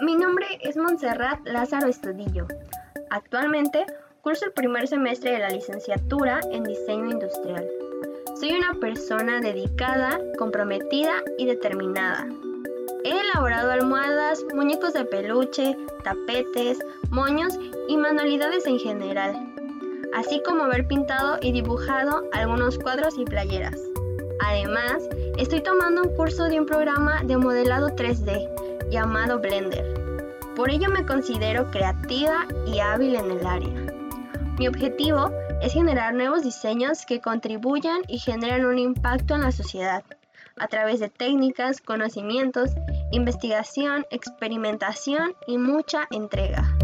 Mi nombre es Montserrat Lázaro Estudillo. Actualmente curso el primer semestre de la licenciatura en diseño industrial. Soy una persona dedicada, comprometida y determinada. He elaborado almohadas, muñecos de peluche, tapetes, moños y manualidades en general, así como haber pintado y dibujado algunos cuadros y playeras. Además, estoy tomando un curso de un programa de modelado 3D llamado Blender. Por ello me considero creativa y hábil en el área. Mi objetivo es generar nuevos diseños que contribuyan y generen un impacto en la sociedad a través de técnicas, conocimientos, investigación, experimentación y mucha entrega.